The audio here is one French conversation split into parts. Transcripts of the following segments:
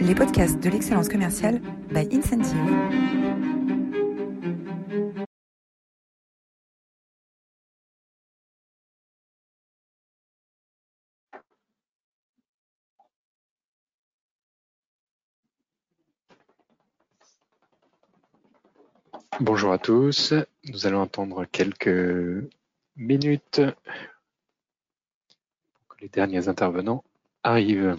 les podcasts de l'excellence commerciale by Incentive. Bonjour à tous, nous allons attendre quelques minutes pour que les derniers intervenants arrivent.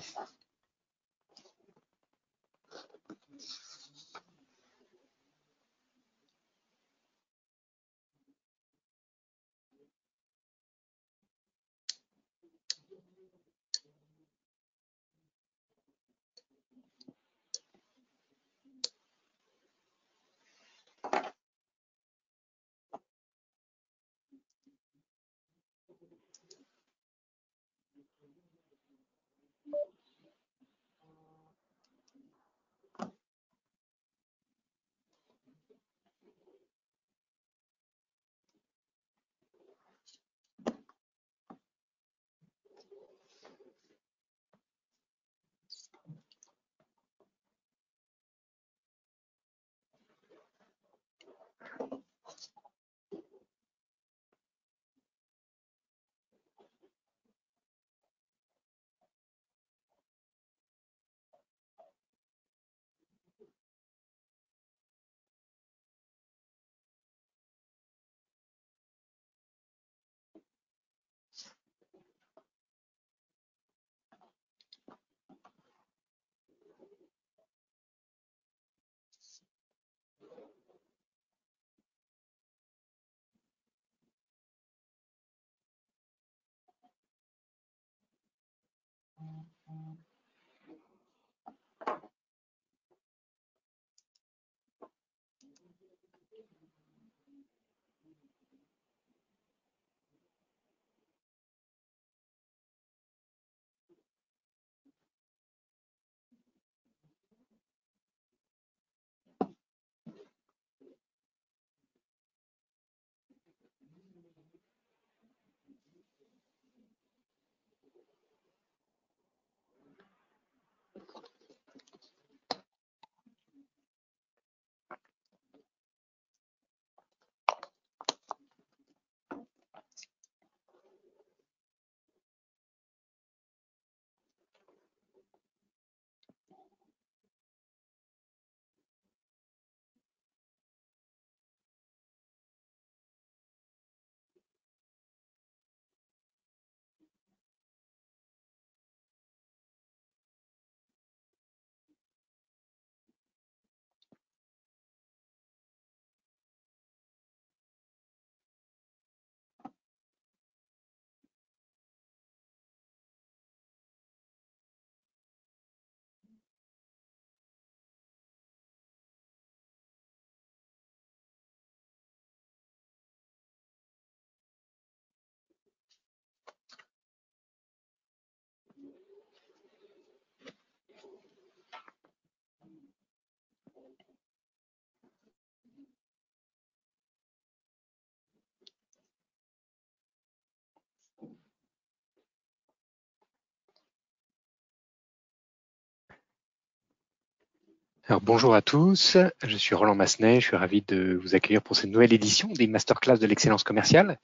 Alors, bonjour à tous, je suis Roland Massenet, je suis ravi de vous accueillir pour cette nouvelle édition des masterclass de l'excellence commerciale.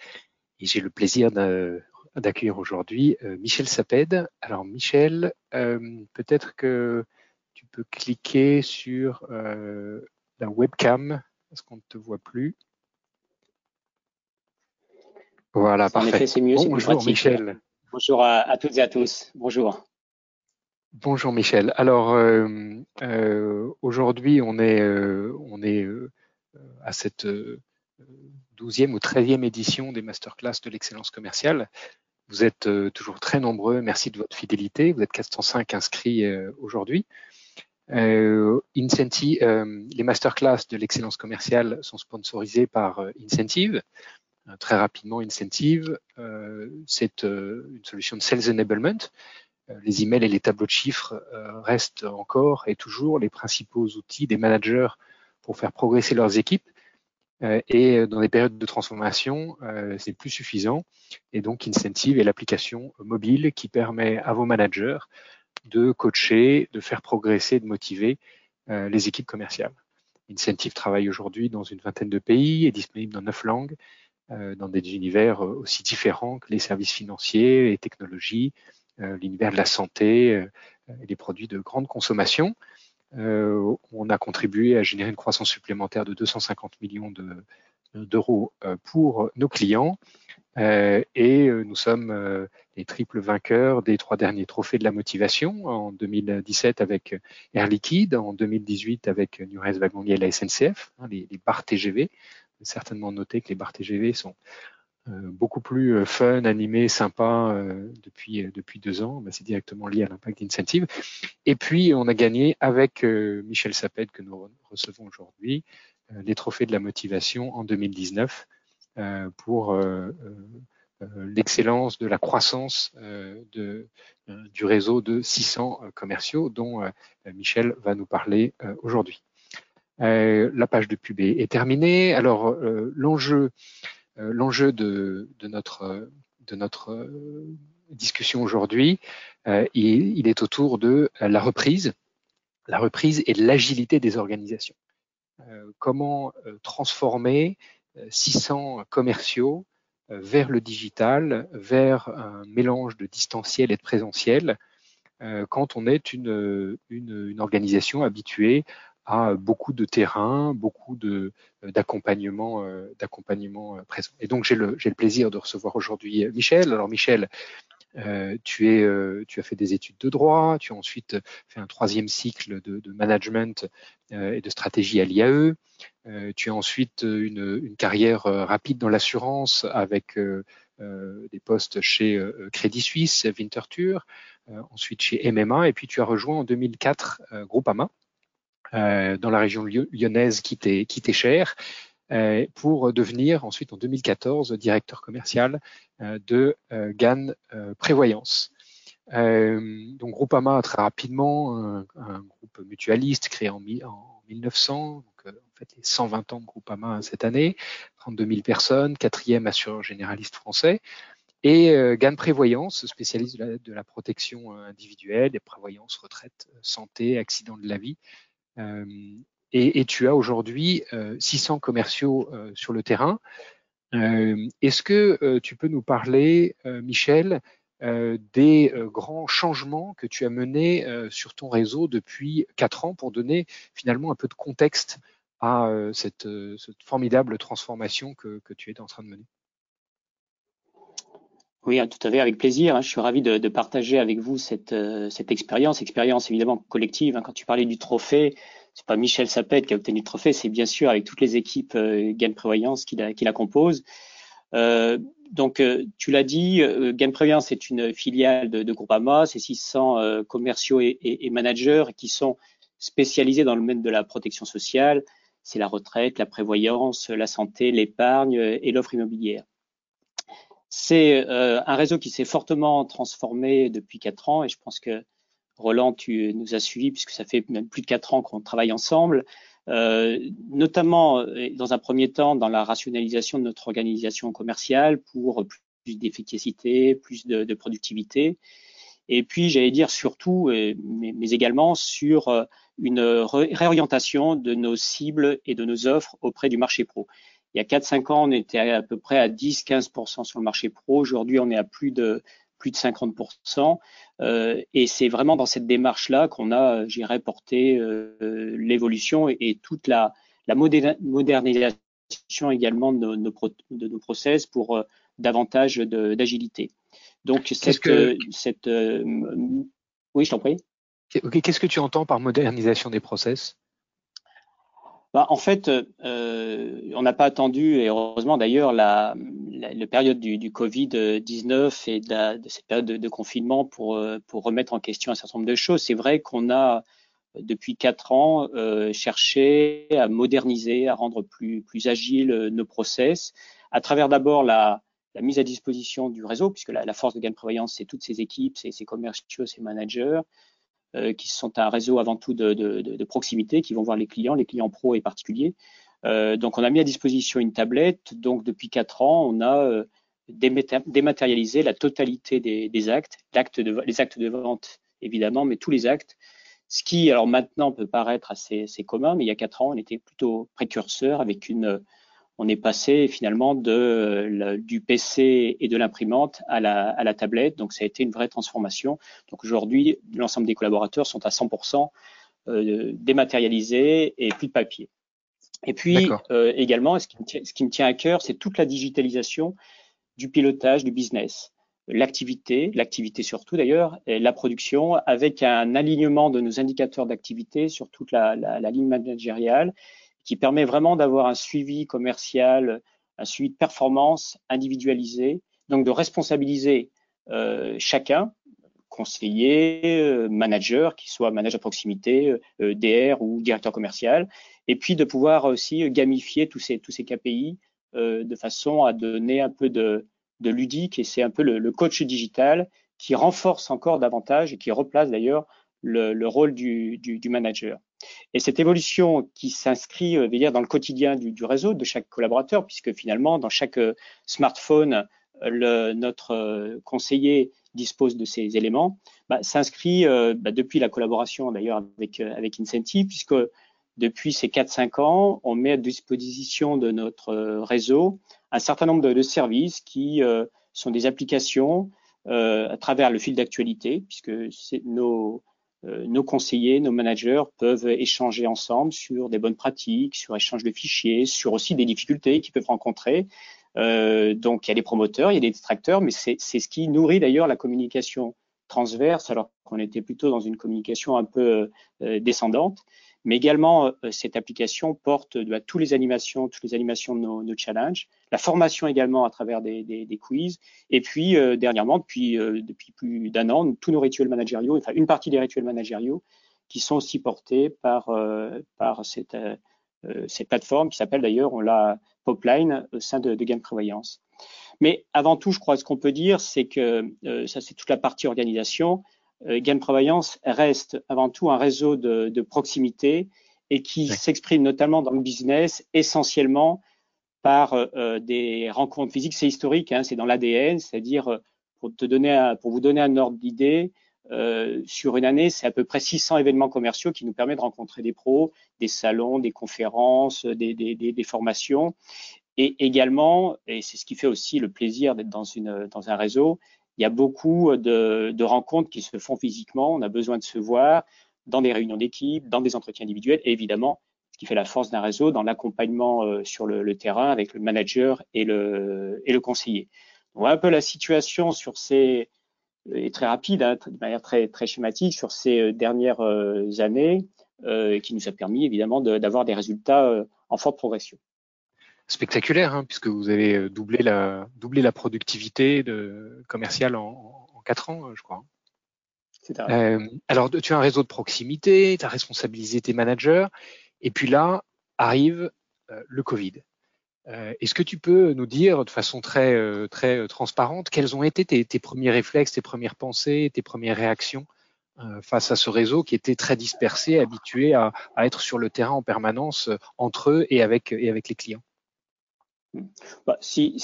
Et j'ai le plaisir d'accueillir aujourd'hui euh, Michel Saped. Alors Michel, euh, peut-être que tu peux cliquer sur euh, la webcam parce qu'on ne te voit plus. Voilà, parfait. c'est mieux, Bonjour Michel. Bonjour à toutes et à tous. Bonjour. Bonjour Michel. Alors euh, euh, aujourd'hui on est euh, à cette douzième ou treizième édition des masterclass de l'excellence commerciale. Vous êtes toujours très nombreux. Merci de votre fidélité. Vous êtes 405 inscrits aujourd'hui. Les masterclass de l'excellence commerciale sont sponsorisés par Incentive. très rapidement, Incentive, c'est une solution de sales enablement les emails et les tableaux de chiffres euh, restent encore et toujours les principaux outils des managers pour faire progresser leurs équipes. Euh, et dans des périodes de transformation, c'est plus suffisant. Et donc, Incentive est l'application mobile qui permet à vos managers de coacher, de faire progresser, de motiver les équipes commerciales. Incentive travaille aujourd'hui dans une vingtaine de pays, est disponible dans neuf langues, dans des univers aussi différents que les services financiers, les technologies, l'univers de la santé et les produits de grande consommation. on a contribué à générer une croissance supplémentaire de 250 millions d'euros pour nos clients euh, et euh, nous sommes euh, les triples vainqueurs des trois derniers trophées de la motivation en 2017 avec Air Liquide, en 2018 avec Nurez Wagon et la SNCF, hein, les, les, bars TGV. Certainement noté que les bars TGV sont beaucoup plus fun, animés, sympas depuis depuis deux ans. Bah, c'est directement lié à l'impact d'Incentive. Et puis on a gagné avec Michel Saped que nous recevons aujourd'hui les trophées de la motivation en 2019 euh, pour euh, euh, l'excellence de la croissance de, du réseau de 600 commerciaux dont Michel va nous parler aujourd'hui. la page de pub est, terminée. Alors l'enjeu, l'enjeu de, notre, notre discussion aujourd'hui, il, il, est autour de la reprise, la reprise et l'agilité des organisations. comment transformer 600 commerciaux euh, vers le digital, vers un mélange de distanciel et de présentiel, euh, quand on est une, une organisation habituée à beaucoup de terrain, beaucoup de d'accompagnement euh, d'accompagnement présent. Et donc j'ai le plaisir de recevoir aujourd'hui Michel. Alors Michel, euh, tu, euh, as fait des études de droit, tu as ensuite fait un troisième cycle de, management euh, et de stratégie à l'IAE. tu as ensuite une, une carrière rapide dans l'assurance avec des postes chez Crédit Suisse, Winterthur, ensuite chez MMA, et puis tu as rejoint en 2004 Groupama. Dans la région lyonnaise qui t'est chère, euh, pour devenir ensuite en 2014 directeur commercial euh, de euh, GAN Prévoyance. donc Groupama très rapidement, un, groupe mutualiste créé en, en 1900, donc en fait les 120 ans de Groupama cette année, 32 000 personnes, quatrième assureur généraliste français. Et euh, GAN Prévoyance, spécialiste de la, de la, protection individuelle, des prévoyances, retraite, santé, accident de la vie. Euh, et, tu as aujourd'hui 600 euh, commerciaux euh, sur le terrain. Est-ce que tu peux nous parler, Michel, des grands changements que tu as menés sur ton réseau depuis quatre ans pour donner finalement un peu de contexte à cette, cette formidable transformation que, que, tu es en train de mener? Oui, tout à fait, avec plaisir. Hein. Je suis ravi de, partager avec vous cette, cette expérience, expérience évidemment collective. Hein. Quand tu parlais du trophée, c'est pas Michel Sapet qui a obtenu le trophée, c'est bien sûr avec toutes les équipes euh, Gain Prévoyance qui la, composent. Euh, donc, euh, tu l'as dit, euh, Gain Prévoyance est une filiale de, Groupama, c'est 600 euh, commerciaux et, managers qui sont spécialisés dans le domaine de la protection sociale. C'est la retraite, la prévoyance, la santé, l'épargne et l'offre immobilière. C'est un réseau qui s'est fortement transformé depuis quatre ans et je pense que Roland, tu nous as suivis puisque ça fait même plus de quatre ans qu'on travaille ensemble, euh, notamment euh, dans un premier temps dans la rationalisation de notre organisation commerciale pour plus d'efficacité, plus de, productivité. Et puis, j'allais dire surtout, euh, mais, également sur euh, une réorientation de nos cibles et de nos offres auprès du marché pro. Il y a 4-5 ans, on était à peu près à 10-15% sur le marché pro. Aujourd'hui, on est à plus de plus de 50%. Euh, et c'est vraiment dans cette démarche-là qu'on a, j'irais, porté euh, l'évolution et, toute la, la modernisation également de nos, de nos process pour euh, davantage d'agilité. Donc, cette, que... cette oui, je t'en prie. Qu'est-ce que tu entends par modernisation des process? Bah, en fait, euh, on n'a pas attendu, et heureusement d'ailleurs, la, période du, du Covid-19 et de, cette période de, confinement pour, euh, pour remettre en question un certain nombre de choses. C'est vrai qu'on a, depuis quatre ans, euh, cherché à moderniser, à rendre plus, plus agile euh, nos process, à travers d'abord la, mise à disposition du réseau, puisque la, force de gain de prévoyance, c'est toutes ces équipes, c'est ces commerciaux, ces managers, qui sont un réseau avant tout de, proximité, qui vont voir les clients, les clients pro et particuliers. Euh, donc, on a mis à disposition une tablette. Donc, depuis quatre ans, on a euh, dématérialisé la totalité des, actes, les actes de vente évidemment, mais tous les actes. Ce qui, alors maintenant, peut paraître assez, assez commun, mais il y a quatre ans, on était plutôt précurseur avec une, on est passé finalement de, du PC et de l'imprimante à la, à la, tablette. Donc, ça a été une vraie transformation. Donc, aujourd'hui, l'ensemble des collaborateurs sont à 100% euh, dématérialisés et plus de papier. Et puis, euh, également, ce qui, me tient, ce qui me tient à cœur, c'est toute la digitalisation du pilotage du business l'activité, l'activité surtout d'ailleurs, et la production, avec un alignement de nos indicateurs d'activité sur toute la, la, la, ligne managériale qui permet vraiment d'avoir un suivi commercial, un suivi de performance individualisé, donc de responsabiliser euh, chacun, conseiller, euh, manager, qui soit manager à proximité, euh, DR ou directeur commercial, et puis de pouvoir aussi gamifier tous ces, tous ces KPI euh, de façon à donner un peu de, de ludique, et c'est un peu le, coach digital qui renforce encore davantage et qui replace d'ailleurs le, le, rôle du, du manager. Et cette évolution qui s'inscrit euh, dans le quotidien du, réseau de chaque collaborateur, puisque finalement, dans chaque euh, smartphone, euh, notre conseiller dispose de ces éléments, bah, s'inscrit bah, depuis la collaboration d'ailleurs avec, Incentive, puisque depuis ces 4-5 ans, on met à disposition de notre réseau un certain nombre de, services qui sont des applications à travers le fil d'actualité, puisque nos, nos conseillers, nos managers peuvent échanger ensemble sur des bonnes pratiques, sur échange de fichiers, sur aussi des difficultés qu'ils peuvent rencontrer. Euh, donc il y a des promoteurs, il y a des détracteurs, mais c'est ce qui nourrit d'ailleurs la communication transverse, alors qu'on était plutôt dans une communication un peu euh, descendante. Mais également, euh, cette application porte bah, toutes les animations, toutes les animations de nos, challenges, la formation également à travers des, des, quiz, et puis euh, dernièrement, depuis, euh, depuis plus d'un an, tous nos rituels managériaux, enfin une partie des rituels managériaux, qui sont aussi portés par, par cette, cette plateforme qui s'appelle d'ailleurs, on l'a Popline au sein de, de Game Prévoyance. Mais avant tout, je crois, ce qu'on peut dire, c'est que ça, c'est toute la partie organisation euh, Game Prévoyance reste avant tout un réseau de, de proximité et qui s'exprime notamment dans le business essentiellement par euh, des rencontres physiques. C'est historique, hein, c'est dans l'ADN, c'est-à-dire euh, pour te donner, pour vous donner un ordre d'idée, euh, sur une année, c'est à peu près 600 événements commerciaux qui nous permettent de rencontrer des pros, des salons, des conférences, des, des, des, des formations. Et également, et c'est ce qui fait aussi le plaisir d'être dans, dans un réseau, il y a beaucoup de, de, rencontres qui se font physiquement. On a besoin de se voir dans des réunions d'équipe, dans des entretiens individuels et évidemment, ce qui fait la force d'un réseau, dans l'accompagnement euh, sur le, le, terrain avec le manager et le, et le conseiller. On voit un peu la situation sur ces, et très rapide, hein, de manière très, très schématique, sur ces euh, dernières euh, années, euh, qui nous a permis évidemment d'avoir des résultats en forte progression spectaculaire, hein, puisque vous avez euh, doublé la, doublé la productivité de, commerciale en, en 4 ans, je crois. Euh, alors, tu as un réseau de proximité, tu as responsabilisé tes managers, et puis là arrive euh, le Covid. Euh, Est-ce que tu peux nous dire de façon très, euh, très transparente quels ont été tes, tes, premiers réflexes, tes premières pensées, tes premières réactions face à ce réseau qui était très dispersé, habitué à, à, être sur le terrain en permanence entre eux et avec, et avec les clients? Bah, si,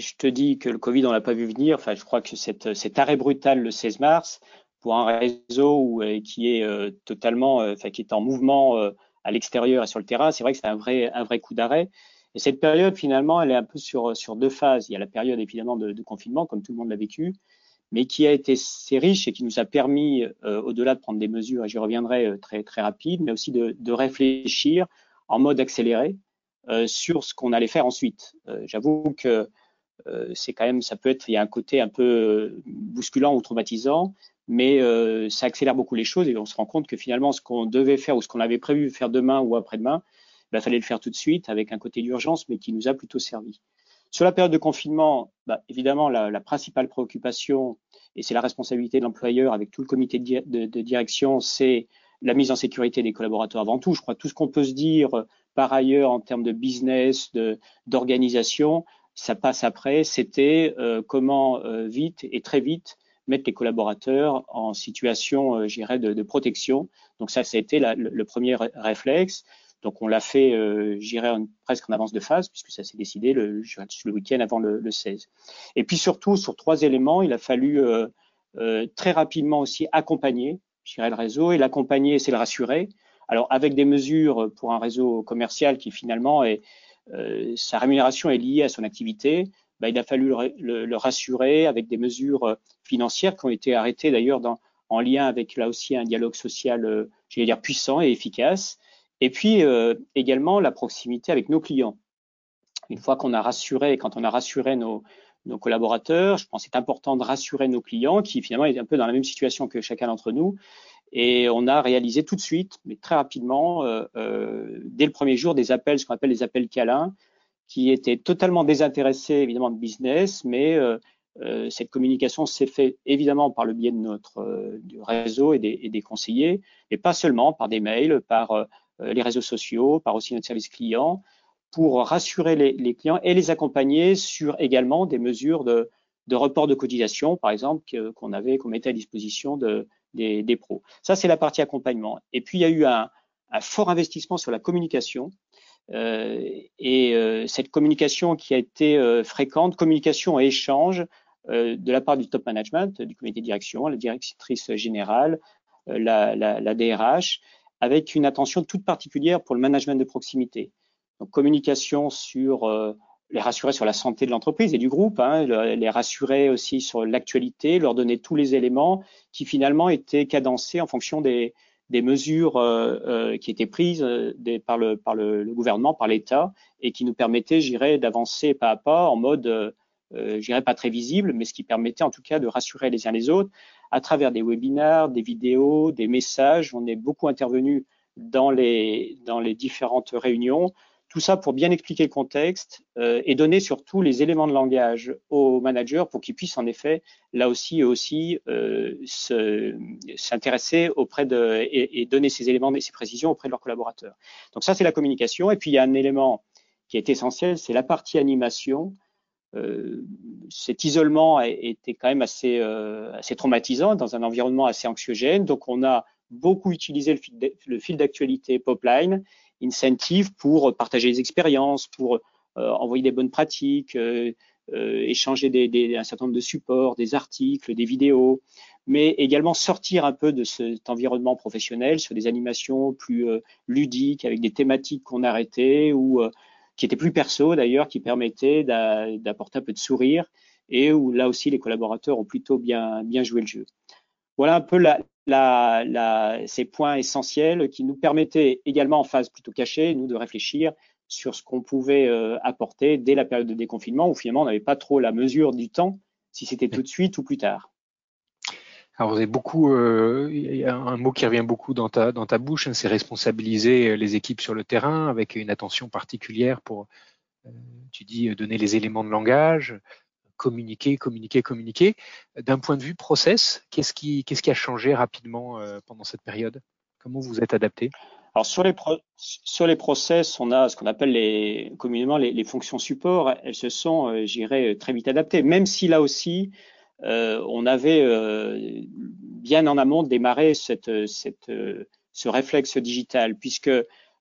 je te dis que le Covid, on l'a pas vu venir, enfin, je crois que cet arrêt brutal le 16 mars, pour un réseau euh, qui est euh, totalement, euh, enfin, qui est en mouvement à l'extérieur et sur le terrain, c'est vrai que c'est un vrai, un vrai coup d'arrêt. Et cette période, finalement, elle est un peu sur, deux phases. Il y a la période, évidemment, de, confinement, comme tout le monde l'a vécu, mais qui a été assez riche et qui nous a permis, au-delà de prendre des mesures, et j'y reviendrai très, très rapide, mais aussi de, réfléchir en mode accéléré sur ce qu'on allait faire ensuite. Euh, j'avoue que euh, c'est quand même, ça peut être, il y a un côté un peu bousculant ou traumatisant, mais ça accélère beaucoup les choses et on se rend compte que finalement, ce qu'on devait faire ou ce qu'on avait prévu faire demain ou après-demain, il bah, fallait le faire tout de suite avec un côté d'urgence, mais qui nous a plutôt servi. Sur la période de confinement, bah, évidemment, la, principale préoccupation, et c'est la responsabilité de l'employeur avec tout le comité de, de, de direction, c'est la mise en sécurité des collaborateurs avant tout. Je crois que tout ce qu'on peut se dire par ailleurs en termes de business, d'organisation, ça passe après. C'était euh, comment euh, vite et très vite mettre les collaborateurs en situation, euh, j'irais, de, protection. Donc ça, ça a été le, premier réflexe. Donc on l'a fait, euh, j'irais, presque en avance de phase, puisque ça s'est décidé le, week-end avant le, le, 16. Et puis surtout, sur trois éléments, il a fallu très rapidement aussi accompagner, je dirais, le réseau. Et l'accompagner, c'est le rassurer. Alors, avec des mesures pour un réseau commercial qui finalement est, sa rémunération est liée à son activité, bah, il a fallu le, rassurer avec des mesures financières qui ont été arrêtées d'ailleurs en lien avec là aussi un dialogue social, j'allais dire puissant et efficace. Et puis également la proximité avec nos clients. Une fois qu'on a rassuré, quand on a rassuré nos, nos collaborateurs, je pense que c'est important de rassurer nos clients qui finalement est un peu dans la même situation que chacun d'entre nous. Et on a réalisé tout de suite, mais très rapidement, euh, euh, dès le premier jour, des appels, ce qu'on appelle des appels câlins, qui étaient totalement désintéressés évidemment de business, mais euh, cette communication s'est faite évidemment par le biais de notre du réseau et des, conseillers, mais pas seulement par des mails, par les réseaux sociaux, par aussi notre service client, pour rassurer les, clients et les accompagner sur également des mesures de, report de cotisation, par exemple, qu'on avait, qu'on mettait à disposition de, des, pros. Ça, c'est la partie accompagnement. Et puis, il y a eu un, fort investissement sur la communication. Euh, et euh, cette communication qui a été euh, fréquente, communication et échange de la part du top management, du comité de direction, la directrice générale, la, la DRH, avec une attention toute particulière pour le management de proximité. Donc, communication sur les rassurer sur la santé de l'entreprise et du groupe, hein, les rassurer aussi sur l'actualité, leur donner tous les éléments qui finalement étaient cadencés en fonction des, des mesures euh, euh, qui étaient prises des, par, le, par le, gouvernement, par l'État, et qui nous permettaient, j'irais, d'avancer pas à pas en mode, euh, j'irais pas très visible, mais ce qui permettait en tout cas de rassurer les uns les autres à travers des webinaires, des vidéos, des messages. On est beaucoup intervenu dans les, dans les différentes réunions tout ça pour bien expliquer le contexte euh, et donner surtout les éléments de langage aux managers pour qu'ils puissent en effet, là aussi aussi, euh, s'intéresser auprès de et, donner ces éléments et ces précisions auprès de leurs collaborateurs. Donc ça, c'est la communication. Et puis il y a un élément qui est essentiel, c'est la partie animation. Euh, cet isolement a été quand même assez, euh, assez traumatisant dans un environnement assez anxiogène. Donc on a beaucoup utilisé le fil d'actualité Popline incentive pour partager les expériences, pour euh, envoyer des bonnes pratiques, euh, euh, échanger des, un certain nombre de supports, des articles, des vidéos, mais également sortir un peu de cet environnement professionnel sur des animations plus ludiques avec des thématiques qu'on arrêtait ou qui étaient plus perso d'ailleurs, qui permettaient d'apporter un peu de sourire et où là aussi les collaborateurs ont plutôt bien joué le jeu. Voilà un peu la, la, la, ces points essentiels qui nous permettaient également en phase plutôt cachée, nous, de réfléchir sur ce qu'on pouvait euh, apporter dès la période de déconfinement, où finalement on n'avait pas trop la mesure du temps, si c'était tout de suite ou plus tard. Alors vous avez beaucoup, euh, il y a un mot qui revient beaucoup dans ta, dans ta bouche, hein, c'est responsabiliser les équipes sur le terrain avec une attention particulière pour, euh, tu dis, donner les éléments de langage, communiquer, communiquer, communiquer. D'un point de vue process, qu'est-ce qui, a changé rapidement euh, pendant cette période? Comment vous êtes adapté? Sur les process, on a ce qu'on appelle communément les, fonctions support. Elles se sont, euh, j'irais, très vite adaptées. Même si là aussi, euh, on avait euh, bien en amont démarré ce réflexe digital, puisque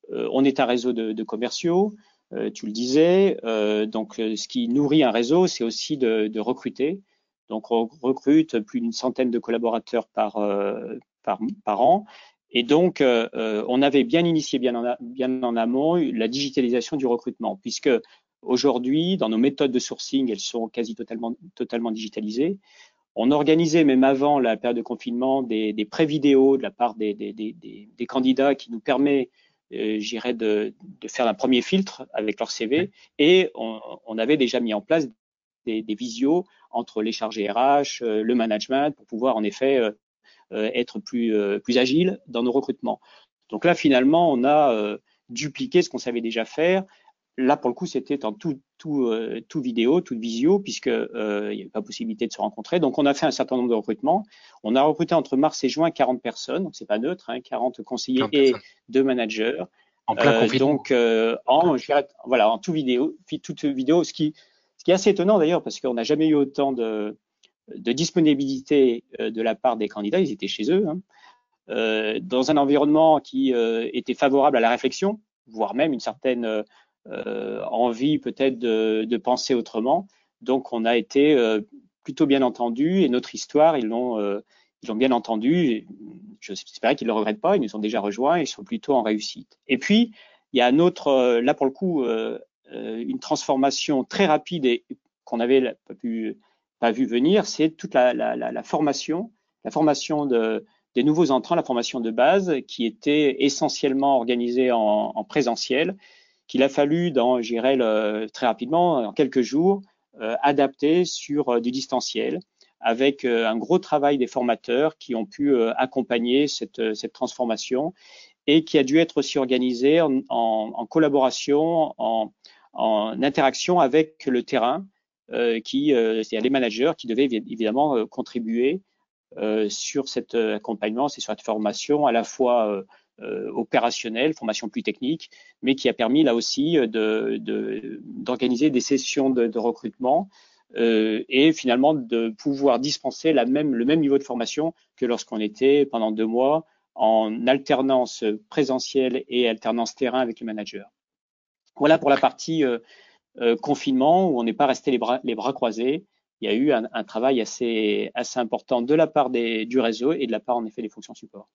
on est un réseau de commerciaux. Euh, tu le disais. Euh, donc, euh, ce qui nourrit un réseau, c'est aussi de, recruter. Donc, on recrute plus d'une centaine de collaborateurs par, an. Et donc, on avait bien initié bien en, amont la digitalisation du recrutement, puisque aujourd'hui, dans nos méthodes de sourcing, elles sont quasi totalement, digitalisées. On organisait même avant la période de confinement des, des pré-vidéos de la part des, des, candidats qui nous permet j'irais de, de, faire un premier filtre avec leur CV et on, on avait déjà mis en place des, des, visios entre les chargés RH, euh, le management pour pouvoir en effet euh, être plus, plus agile dans nos recrutements. Donc là, finalement, on a dupliqué ce qu'on savait déjà faire Là, pour le coup, c'était en tout, tout, euh, tout vidéo, toute visio, puisque euh, il n'y avait pas possibilité de se rencontrer. Donc, on a fait un certain nombre de recrutements. On a recruté entre mars et juin 40 personnes, donc c'est pas neutre, hein, 40 conseillers et deux managers. En plein euh, Donc, euh, en, je dirais, voilà, en tout vidéo, toute vidéo, ce qui, ce qui est assez étonnant d'ailleurs, parce qu'on n'a jamais eu autant de, de disponibilité euh, de la part des candidats. Ils étaient chez eux, hein, euh, dans un environnement qui était favorable à la réflexion, voire même une certaine euh, envie peut-être de, penser autrement. Donc on a été euh, plutôt bien entendu et notre histoire, ils l'ont ils l'ont bien entendu. J'espère qu'ils ne le regrettent pas. Ils nous ont déjà rejoints. Ils sont plutôt en réussite. Et puis, il y a un autre, là pour le coup, une transformation très rapide et qu'on n'avait pas pu pas vu venir, c'est toute la, la, formation, la formation de, des nouveaux entrants, la formation de base, qui était essentiellement organisée en présentiel, qu'il a fallu, dans, j'irai très rapidement, en quelques jours, euh, adapter sur euh, du distanciel, avec euh, un gros travail des formateurs qui ont pu accompagner cette, transformation et qui a dû être aussi organisé en, collaboration, en, interaction avec le terrain, qui, euh, c'est les managers qui devaient évidemment contribuer sur cet accompagnement, c'est sur cette formation à la fois opérationnelle, formation plus technique, mais qui a permis là aussi d'organiser de, des sessions de, recrutement euh, et finalement de pouvoir dispenser le même niveau de formation que lorsqu'on était pendant deux mois en alternance présentielle et alternance terrain avec les managers. Voilà pour la partie euh, euh, confinement où on n'est pas resté les bras, les bras croisés. Il y a eu un, travail assez, assez important de la part du réseau et de la part en effet des fonctions support.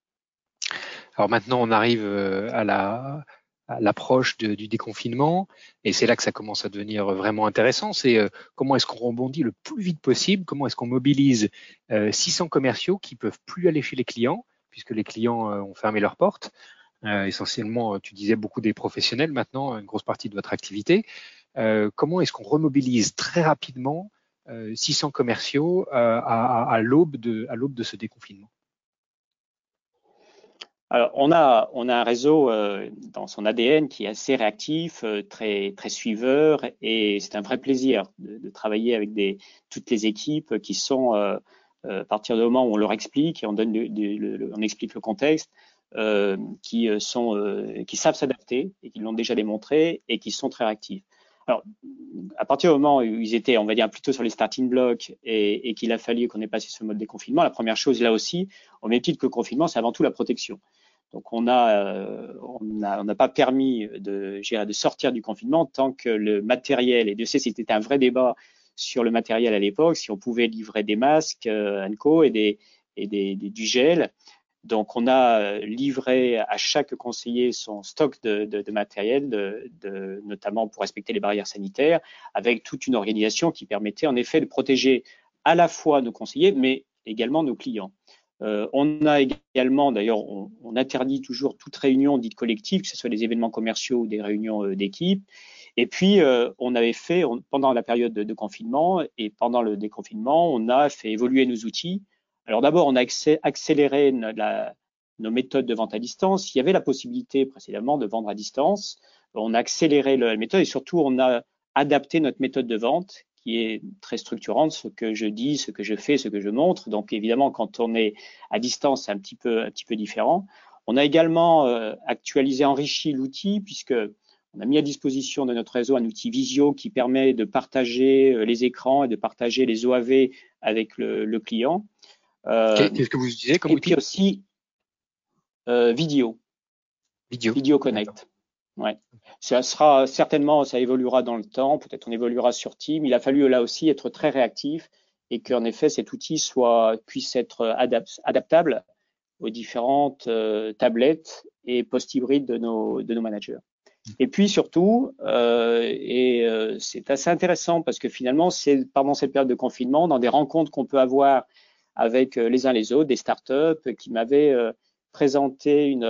Alors maintenant, on arrive euh, à la à l'approche du déconfinement, et c'est là que ça commence à devenir vraiment intéressant. C'est euh, comment est-ce qu'on rebondit le plus vite possible, comment est-ce qu'on mobilise 600 commerciaux qui peuvent plus aller chez les clients, puisque les clients ont fermé leurs portes? essentiellement, tu disais beaucoup des professionnels maintenant, une grosse partie de votre activité. Euh, comment est-ce qu'on remobilise très rapidement 600 euh, commerciaux euh, à, à l'aube de, à de ce déconfinement? Alors, on a, on a un réseau dans son ADN qui est assez réactif, très, très suiveur, et c'est un vrai plaisir de, travailler avec des, toutes les équipes qui sont, à partir du moment où on leur explique et on donne, on explique le contexte, qui sont, qui savent s'adapter et qui l'ont déjà démontré et qui sont très réactifs. Alors, à partir du moment où ils étaient, on va dire, plutôt sur les starting blocks et, qu'il a fallu qu'on ait passé ce mode déconfinement, la première chose là aussi, au même titre que le confinement, c'est avant tout la protection. Donc, on n'a euh, on a, on pas permis de, de sortir du confinement tant que le matériel, et de sais, c'était un vrai débat sur le matériel à l'époque, si on pouvait livrer des masques, euh, co et, des, et des, du gel, donc, on a euh, livré à chaque conseiller son stock de, matériel, notamment pour respecter les barrières sanitaires, avec toute une organisation qui permettait en effet de protéger à la fois nos conseillers, mais également nos clients. Euh, on a également, d'ailleurs, on, interdit toujours toute réunion dite collective, que ce soit des événements commerciaux ou des réunions euh, d'équipe. Et puis, on avait fait, pendant la période de, confinement et pendant le déconfinement, on a fait évoluer nos outils alors d'abord, on a accéléré nos méthodes de vente à distance. Il y avait la possibilité précédemment de vendre à distance. On a accéléré la méthode et surtout, on a adapté notre méthode de vente qui est très structurante, ce que je dis, ce que je fais, ce que je montre. Donc évidemment, quand on est à distance, c'est un petit peu, différent. On a également euh, actualisé, enrichi l'outil puisque on a mis à disposition de notre réseau un outil Visio qui permet de partager euh, les écrans et de partager les OAV avec le client. Euh, Qu'est-ce que vous utilisez comme Et puis aussi euh, vidéo. Vidéo. Vidéo Connect. Ouais. Ça sera certainement, ça évoluera dans le temps. Peut-être on évoluera sur Team. Il a fallu là aussi être très réactif et qu'en effet cet outil soit puisse être adaptable aux différentes euh, tablettes et post-hybrides de nos, de nos managers. Et puis surtout, euh, et euh, c'est assez intéressant parce que finalement, c'est pendant cette période de confinement, dans des rencontres qu'on peut avoir avec euh, les uns les autres, des startups qui m'avaient euh, présenté une,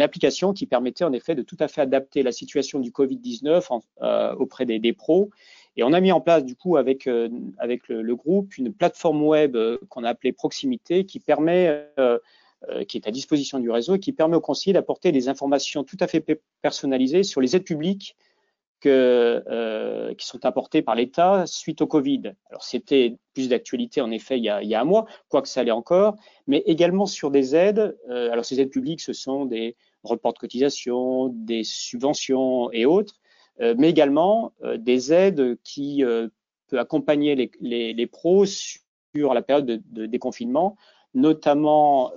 application qui permettait en effet de tout à fait adapter la situation du Covid-19 euh, auprès des, pros. Et on a mis en place du coup avec, avec le, groupe une plateforme web qu'on a appelée Proximité qui permet, qui est à disposition du réseau et qui permet aux conseillers d'apporter des informations tout à fait personnalisées sur les aides publiques euh, qui sont apportés par l'État suite au Covid. Alors c'était plus d'actualité en effet il y, a, il y, a, un mois, quoique ça allait encore, mais également sur des aides. Euh, alors ces aides publiques, ce sont des reports de cotisation, des subventions et autres, euh, mais également des aides qui peuvent accompagner les, les, les, pros sur la période de, de déconfinement, notamment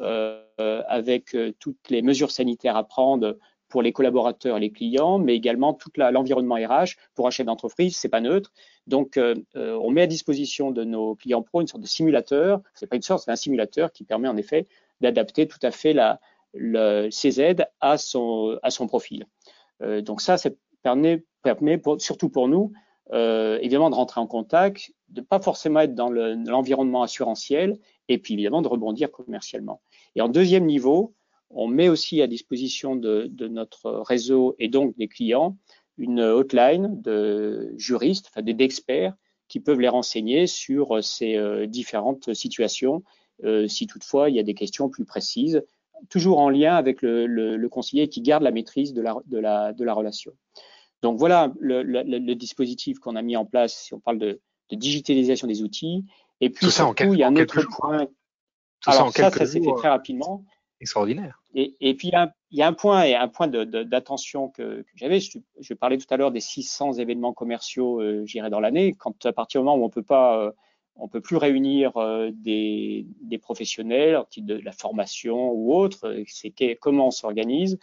avec toutes les mesures sanitaires à prendre pour les collaborateurs et les clients, mais également tout l'environnement RH. Pour un chef d'entreprise, c'est pas neutre. Donc, euh, euh, on met à disposition de nos clients pro une sorte de simulateur. C'est pas une sorte, c'est un simulateur qui permet en effet d'adapter tout à fait la, ses aides à son, profil. Euh, donc ça, ça permet, surtout pour nous, évidemment, de rentrer en contact, de pas forcément être dans l'environnement assurantiel, et puis évidemment de rebondir commercialement. Et en deuxième niveau, on met aussi à disposition de, de notre réseau et donc des clients une hotline de juristes, enfin d'experts qui peuvent les renseigner sur ces euh, différentes situations, euh, si toutefois il y a des questions plus précises, toujours en lien avec le, le, le conseiller qui garde la maîtrise de la, de la, de la relation. Donc voilà le, le dispositif qu'on a mis en place si on parle de, de digitalisation des outils. Et puis surtout, il y a un autre point. Tout Alors ça, ça, s'est fait très rapidement. Et, puis il y, a, un point et un point d'attention que, j'avais. Je, parlais tout à l'heure des 600 événements commerciaux, euh, j'irai dans l'année. Quand à partir du moment où on peut pas, euh, on peut plus réunir euh, des, des, professionnels, de la formation ou autre, euh, c'est comment on s'organise.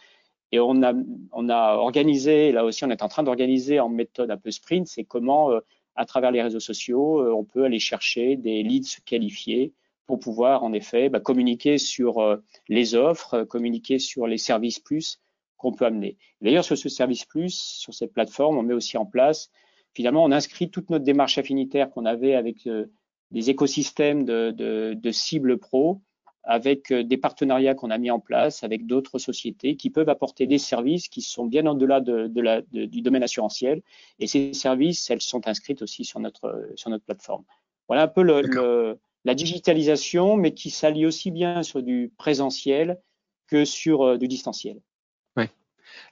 Et on a, on a organisé, là aussi, on est en train d'organiser en méthode un peu sprint, c'est comment euh, à travers les réseaux sociaux, on peut aller chercher des leads qualifiés pour pouvoir en effet bah, communiquer sur euh, les offres, communiquer sur les services plus qu'on peut amener. D'ailleurs, sur ce service plus, sur cette plateforme, on met aussi en place, finalement, on inscrit toute notre démarche affinitaire qu'on avait avec des écosystèmes de, de, cibles pro avec des partenariats qu'on a mis en place avec d'autres sociétés qui peuvent apporter des services qui sont bien au-delà de, du domaine assurantiel. Et ces services, elles sont inscrites aussi sur notre, sur notre plateforme. Voilà un peu le, la digitalisation, mais qui s'allie aussi bien sur du présentiel que sur euh, du distanciel. Oui.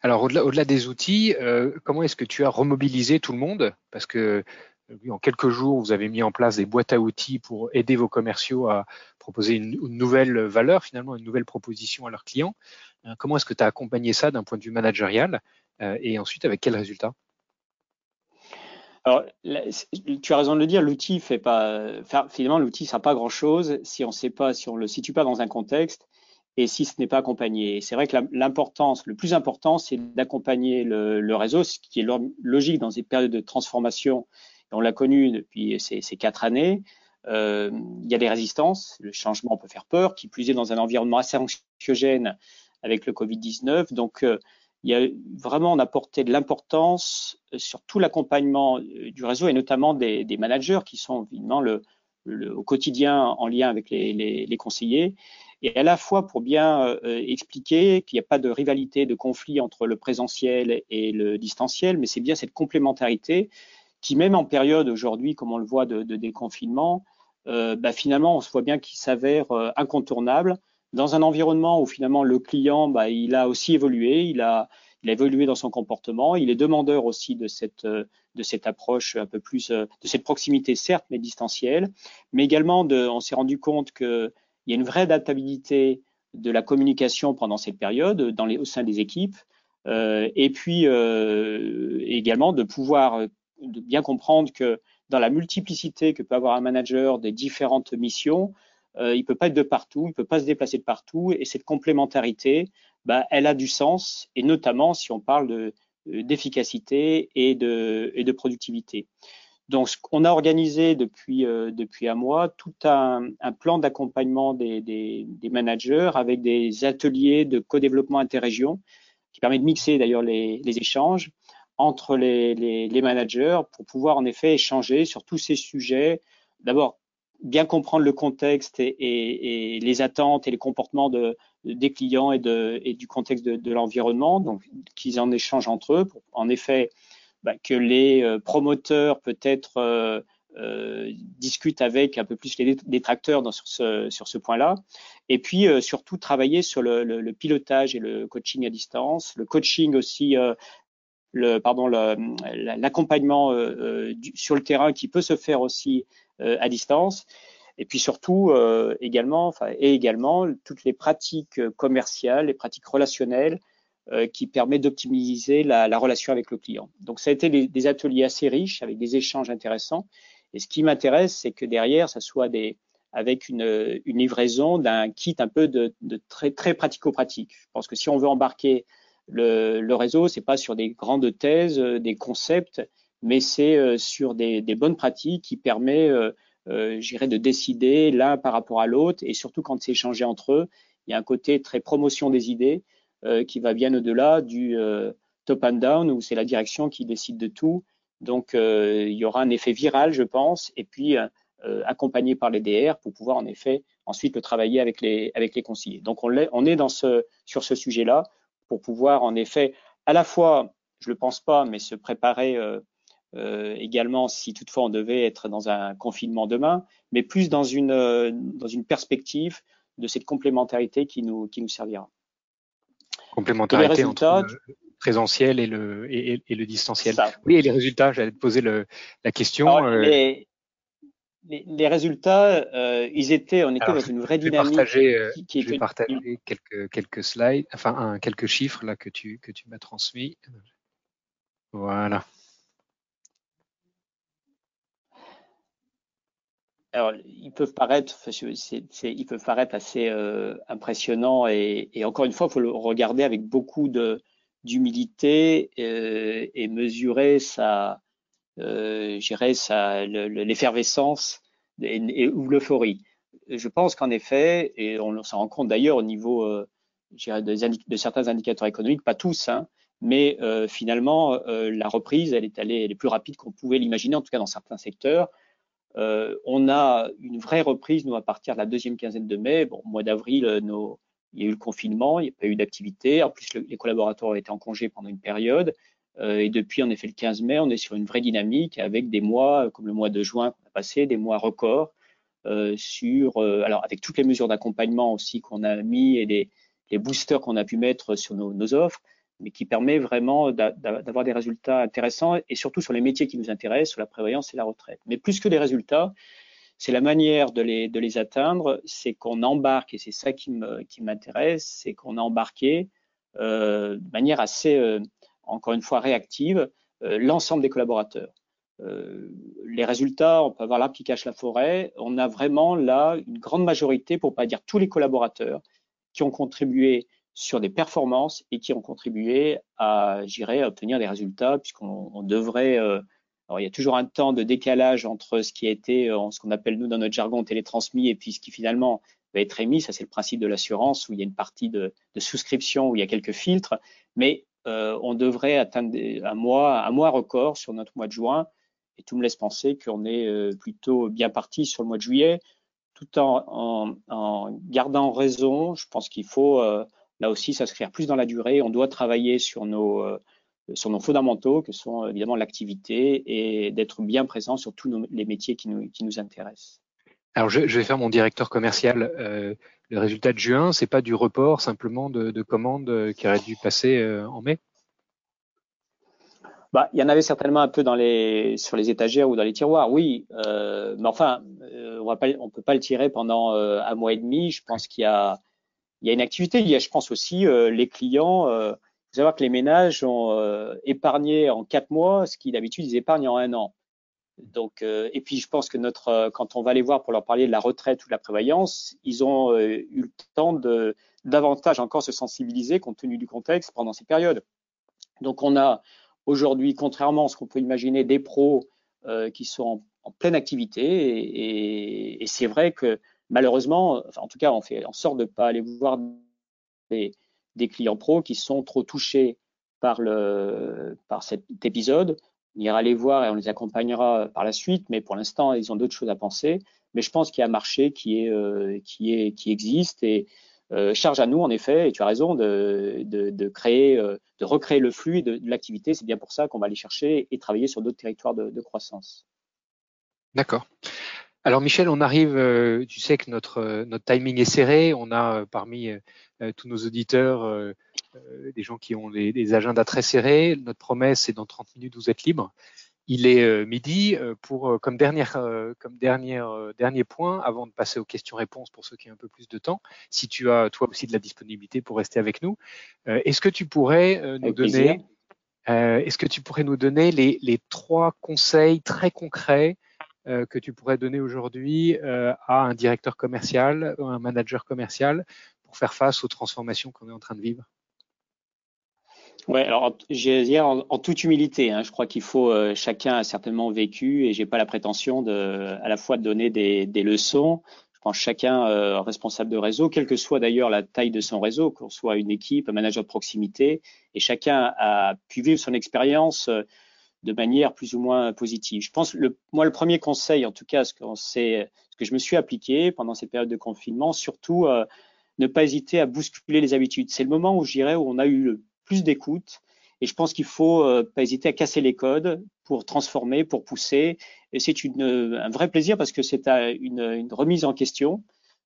Alors au-delà, des outils, euh, comment est-ce que tu as remobilisé tout le monde? Parce que en quelques jours, vous avez mis en place des boîtes à outils pour aider vos commerciaux à proposer une, nouvelle valeur, finalement, une nouvelle proposition à leurs clients. Euh, comment est-ce que tu as accompagné ça d'un point de vue managérial? Euh, et ensuite avec quels résultats? Alors, tu as raison de le dire, l'outil fait pas, finalement, l'outil sert pas grand chose si on sait pas, si on le situe pas dans un contexte et si ce n'est pas accompagné. C'est vrai que l'importance, le plus important, c'est d'accompagner le, réseau, ce qui est logique dans des périodes de transformation on l'a connu depuis ces, ces quatre années. Euh, il y a des résistances, le changement peut faire peur, qui plus est dans un environnement assez anxiogène avec le Covid-19. Donc, euh, il y a vraiment, on a porté de l'importance sur tout l'accompagnement euh, du réseau et notamment des, des managers qui sont évidemment le, le, au quotidien en lien avec les, les, les, conseillers. Et à la fois pour bien euh, expliquer qu'il n'y a pas de rivalité, de conflit entre le présentiel et le distanciel, mais c'est bien cette complémentarité qui même en période aujourd'hui, comme on le voit de, de déconfinement, euh, bah, finalement, on se voit bien qu'il s'avère euh, incontournable dans un environnement où finalement le client, bah, il a aussi évolué, il a, évolué dans son comportement, il est demandeur aussi de cette, euh, approche un peu plus, euh, de cette proximité certes, mais distancielle, mais également de, on s'est rendu compte qu'il y a une vraie adaptabilité de la communication pendant cette période au sein des équipes, euh, et puis également de pouvoir bien comprendre que dans la multiplicité que peut avoir un manager des différentes missions, euh, il peut pas être de partout, il peut pas se déplacer de partout, et cette complémentarité, bah, elle a du sens, et notamment si on parle euh, d'efficacité et de, et de productivité. Donc, on a organisé depuis, euh, depuis un mois tout un, un plan d'accompagnement des, des, des, managers avec des ateliers de co-développement interrégion qui permet de mixer d'ailleurs les, les échanges entre les, les, les, managers pour pouvoir en effet échanger sur tous ces sujets. D'abord, bien comprendre le contexte et, les attentes et les comportements de, des clients et, du contexte de, l'environnement, donc qu'ils en échangent entre eux. En effet, bah, que les euh, promoteurs peut-être euh, euh, discutent avec un peu plus les détracteurs sur ce, point-là. Et puis surtout travailler sur le, pilotage et le coaching à distance, le coaching aussi pardon l'accompagnement sur le terrain qui peut se faire aussi à distance. Et puis surtout euh, également et également toutes les pratiques commerciales les pratiques relationnelles qui permettent d'optimiser la, la, relation avec le client. Donc ça a été des, ateliers assez riches avec des échanges intéressants. Et ce qui m'intéresse c'est que derrière ça soit des avec une, livraison d'un kit un peu de, de très très pratico-pratique. Je pense que si on veut embarquer le, le réseau, c'est pas sur des grandes thèses, des concepts, mais c'est sur des, des, bonnes pratiques qui permet, j'irais, de décider l'un par rapport à l'autre, et surtout quand c'est échangé entre eux, il y a un côté très promotion des idées qui va bien au-delà du top and down où c'est la direction qui décide de tout. Donc il y aura un effet viral, je pense, et puis euh, accompagné par les DR pour pouvoir en effet ensuite le travailler avec les, avec les conseillers. Donc on, on est dans ce, sur ce sujet-là pour pouvoir en effet à la fois, je le pense pas, mais se préparer euh, euh, également si toutefois on devait être dans un confinement demain, mais plus dans une, euh, dans une perspective de cette complémentarité qui nous, qui nous servira. Complémentarité entre le présentiel et le, et, et le distanciel. Oui, et les résultats, j'allais te poser le, la question. Alors, les, les, résultats, euh, ils étaient, on était dans une vraie dynamique. Euh, qui, je vais partager quelques, quelques slides, enfin un, quelques chiffres là que tu, que tu m'as transmis. Voilà. Alors, ils peuvent paraître, ils peuvent paraître assez euh, impressionnants et, encore une fois, il faut le regarder avec beaucoup d'humilité euh, et mesurer sa, euh, l'effervescence et, ou l'euphorie. Je pense qu'en effet, et on s'en rend compte d'ailleurs au niveau euh, de, certains indicateurs économiques, pas tous, hein, mais euh, finalement, la reprise, elle est allée, elle est plus rapide qu'on pouvait l'imaginer, en tout cas dans certains secteurs. Euh, on a une vraie reprise, nous, à partir de la deuxième quinzaine de mai. Bon, au mois d'avril, euh, il y a eu le confinement, il n'y a pas eu d'activité. En plus, le, les collaborateurs ont été en congé pendant une période. Euh, et depuis, en effet, le 15 mai, on est sur une vraie dynamique avec des mois comme le mois de juin a passé, des mois records, sur, alors avec toutes les mesures d'accompagnement aussi qu'on a mis et les, boosters qu'on a pu mettre sur nos offres, mais qui permet vraiment d'avoir des résultats intéressants et surtout sur les métiers qui nous intéressent, sur la prévoyance et la retraite. Mais plus que des résultats, c'est la manière de les, les atteindre, c'est qu'on embarque, et c'est ça qui m'intéresse, c'est qu'on a embarqué euh, de manière assez euh, encore une fois réactive, euh, l'ensemble des collaborateurs. Les résultats, on peut avoir l'arbre qui cache la forêt. On a vraiment là une grande majorité, pour pas dire tous les collaborateurs, qui ont contribué sur des performances et qui ont contribué à, j'irais, à obtenir des résultats, puisqu'on devrait. Euh, alors, il y a toujours un temps de décalage entre ce qui a été, ce qu'on appelle nous dans notre jargon télétransmis, et puis ce qui finalement va être émis. Ça, c'est le principe de l'assurance, où il y a une partie de, de, souscription, où il y a quelques filtres. Mais euh, on devrait atteindre un mois, un mois record sur notre mois de juin. Et tout me laisse penser qu'on est euh, plutôt bien parti sur le mois de juillet, tout en, gardant raison. Je pense qu'il faut euh, là aussi s'inscrire plus dans la durée. On doit travailler sur nos sur nos fondamentaux, que sont évidemment l'activité, et d'être bien présent sur tous les métiers qui nous, qui nous intéressent. Alors, je, je, vais faire mon directeur commercial. Euh, le résultat de juin, c'est pas du report simplement de, de commandes euh, qui auraient dû passer euh, en mai? Bah, il y en avait certainement un peu dans les, sur les étagères ou dans les tiroirs, oui. Euh, mais enfin, euh, on ne peut pas le tirer pendant euh, un mois et demi. Je pense qu'il y a, il y a une activité. Il y a, je pense aussi, les clients. Euh, vous savoir que les ménages ont épargné en quatre mois ce qui d'habitude ils épargnent en un an. Donc, euh, et puis je pense que notre, euh, quand on va les voir pour leur parler de la retraite ou de la prévoyance, ils ont euh, eu le temps de davantage encore se sensibiliser compte tenu du contexte pendant ces périodes. Donc, on a aujourd'hui, contrairement à ce qu'on peut imaginer, des pros qui sont en, pleine activité, et c'est vrai que malheureusement, en tout cas, on fait en sorte de ne pas aller voir des, clients pros qui sont trop touchés par, cet épisode on ira les voir et on les accompagnera par la suite, mais pour l'instant, ils ont d'autres choses à penser. Mais je pense qu'il y a un marché qui est euh, qui existe et euh, charge à nous en effet. Et tu as raison de créer, euh, de recréer le flux de, de l'activité. C'est bien pour ça qu'on va aller chercher et travailler sur d'autres territoires de croissance. D'accord. Alors Michel, on arrive, euh, tu sais que notre, euh, notre timing est serré, on a euh, parmi tous nos auditeurs des gens qui ont des, des, agendas très serrés. Notre promesse, c'est dans 30 minutes, vous êtes libre. Il est midi pour comme dernière comme dernière dernier point avant de passer aux questions-réponses pour ceux qui ont un peu plus de temps. Si tu as toi aussi de la disponibilité pour rester avec nous, est-ce que tu pourrais nous donner est-ce que tu pourrais nous donner les, les trois conseils très concrets que tu pourrais donner aujourd'hui euh, à un directeur commercial un manager commercial pour faire face aux transformations qu'on est en train de vivre? Ouais, alors j'ai dire en, toute humilité, hein, je crois qu'il faut chacun a certainement vécu et j'ai pas la prétention de à la fois de donner des, des leçons. Je pense chacun euh, responsable de réseau, quelle que soit d'ailleurs la taille de son réseau, qu'on soit une équipe, un manager de proximité, et chacun a pu vivre son expérience euh, de manière plus ou moins positive. Je pense, le, moi, le premier conseil, en tout cas, ce, ce que je me suis appliqué pendant cette période de confinement, surtout euh, ne pas hésiter à bousculer les habitudes. C'est le moment où je dirais où on a eu le plus d'écoute, et je pense qu'il faut euh, pas hésiter à casser les codes pour transformer, pour pousser. Et c'est un vrai plaisir parce que c'est une, une, remise en question.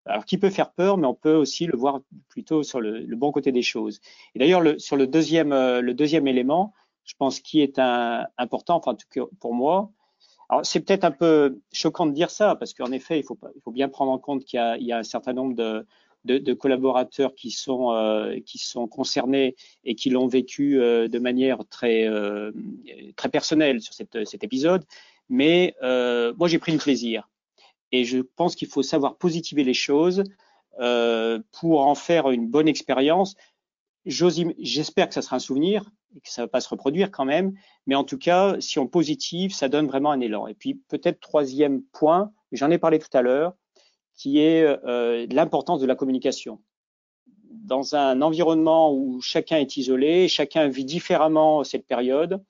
Alors, qui peut faire peur, mais on peut aussi le voir plutôt sur le, le bon côté des choses. Et d'ailleurs, le, sur le deuxième, euh, le deuxième élément, je pense qui est un, important, enfin, en tout cas pour moi, alors c'est peut-être un peu choquant de dire ça, parce qu'en effet, il faut, il faut bien prendre en compte qu'il y, y, a un certain nombre de, de, de collaborateurs qui sont, euh, qui sont concernés et qui l'ont vécu euh, de manière très, euh, très personnelle sur cette, cet épisode. Mais moi, j'ai pris du plaisir. Et je pense qu'il faut savoir positiver les choses pour en faire une bonne expérience. J'espère que ça sera un souvenir et que ça va pas se reproduire quand même. Mais en tout cas, si on positive, ça donne vraiment un élan. Et puis peut-être troisième point, j'en ai parlé tout à l'heure, qui est euh, l'importance de la communication. Dans un environnement où chacun est isolé, chacun vit différemment cette période,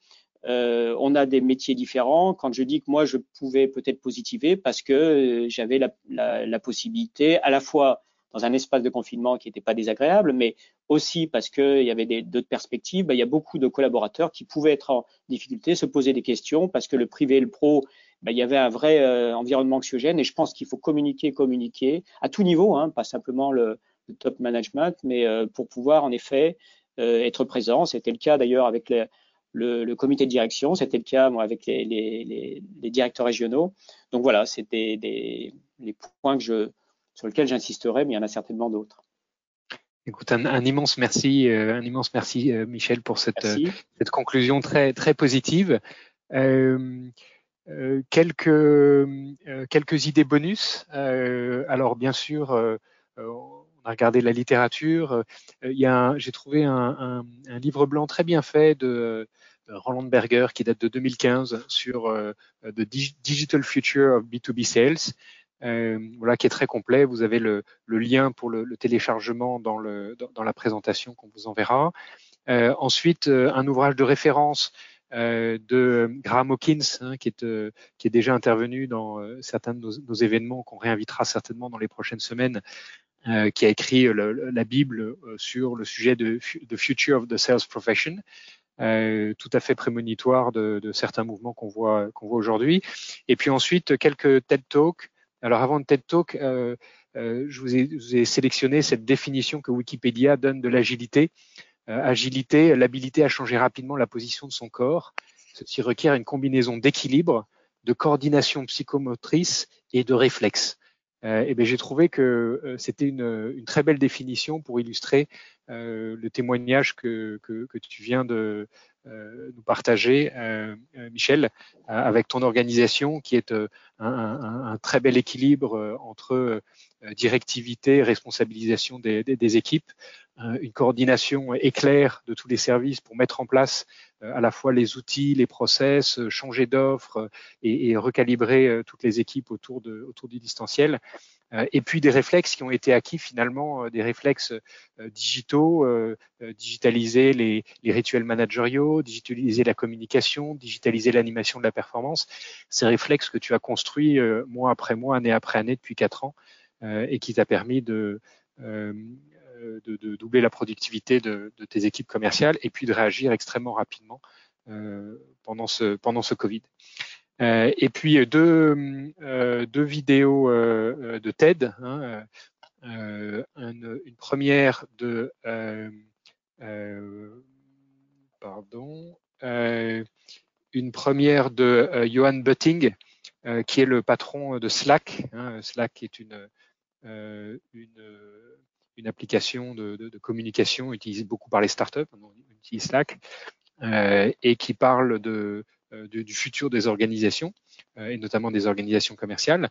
euh, on a des métiers différents. Quand je dis que moi, je pouvais peut-être positiver parce que euh, j'avais la, possibilité à la fois dans un espace de confinement qui n'était pas désagréable, mais aussi parce qu'il y avait d'autres perspectives, ben, il y a beaucoup de collaborateurs qui pouvaient être en difficulté, se poser des questions parce que le privé et le pro ben, il y avait un vrai euh, environnement anxiogène et je pense qu'il faut communiquer, communiquer à tout niveau, hein, pas simplement le, top management, mais euh, pour pouvoir en effet euh, être présent. C'était le cas d'ailleurs avec le, comité de direction, c'était le cas moi, avec les, directeurs régionaux. Donc voilà, c'était des, les points que je, sur lesquels j'insisterai, mais il y en a certainement d'autres. Écoute, un, un, immense merci, un immense merci Michel pour cette, cette conclusion très très positive. Euh, euh, quelques, euh, quelques idées bonus. Euh, alors bien sûr, on a regardé la littérature. j'ai trouvé un, un, un, livre blanc très bien fait de Roland Berger qui date de 2015 sur The Digital Future of B2B Sales. Euh, voilà, qui est très complet. Vous avez le, le lien pour le, le, téléchargement dans, le, dans, la présentation qu'on vous enverra. Euh, ensuite, un ouvrage de référence euh, de Graham Hawkins, hein, qui, est, euh, qui est déjà intervenu dans euh, certains de nos, nos événements, qu'on réinvitera certainement dans les prochaines semaines, qui a écrit la Bible sur le sujet de The Future of the Sales Profession. Euh, tout à fait prémonitoire de, de certains mouvements qu'on voit qu'on voit aujourd'hui. Et puis ensuite quelques TED Talks. Alors avant de TED Talk, euh, euh, je, vous ai, sélectionné cette définition que Wikipédia donne de l'agilité. Euh, agilité, l'habilité à changer rapidement la position de son corps. Ceci requiert une combinaison d'équilibre, de coordination psychomotrice et de réflexe. Et bien j'ai trouvé que c'était une, très belle définition pour illustrer le témoignage que, tu viens de nous partager, euh, Michel, avec ton organisation qui est un, très bel équilibre entre directivité, responsabilisation des, équipes, une coordination éclair de tous les services pour mettre en place à la fois les outils, les process, changer d'offre et, recalibrer toutes les équipes autour du distanciel. Et puis des réflexes qui ont été acquis finalement, des réflexes digitaux, digitaliser les, les, rituels managériaux, digitaliser la communication, digitaliser l'animation de la performance. Ces réflexes que tu as construits mois après mois, année après année depuis quatre ans et qui t'a permis de, de, de, doubler la productivité de, de, tes équipes commerciales et puis de réagir extrêmement rapidement euh, pendant ce pendant ce Covid. Euh, et puis deux euh, deux vidéos euh, de TED. Hein, une, première de pardon une première de Johan Butting qui est le patron de Slack. Hein, Slack est une une application de, de, communication utilisée beaucoup par les startups, on utilise Slack, euh, et qui parle de, euh, de, du futur des organisations, euh, et notamment des organisations commerciales.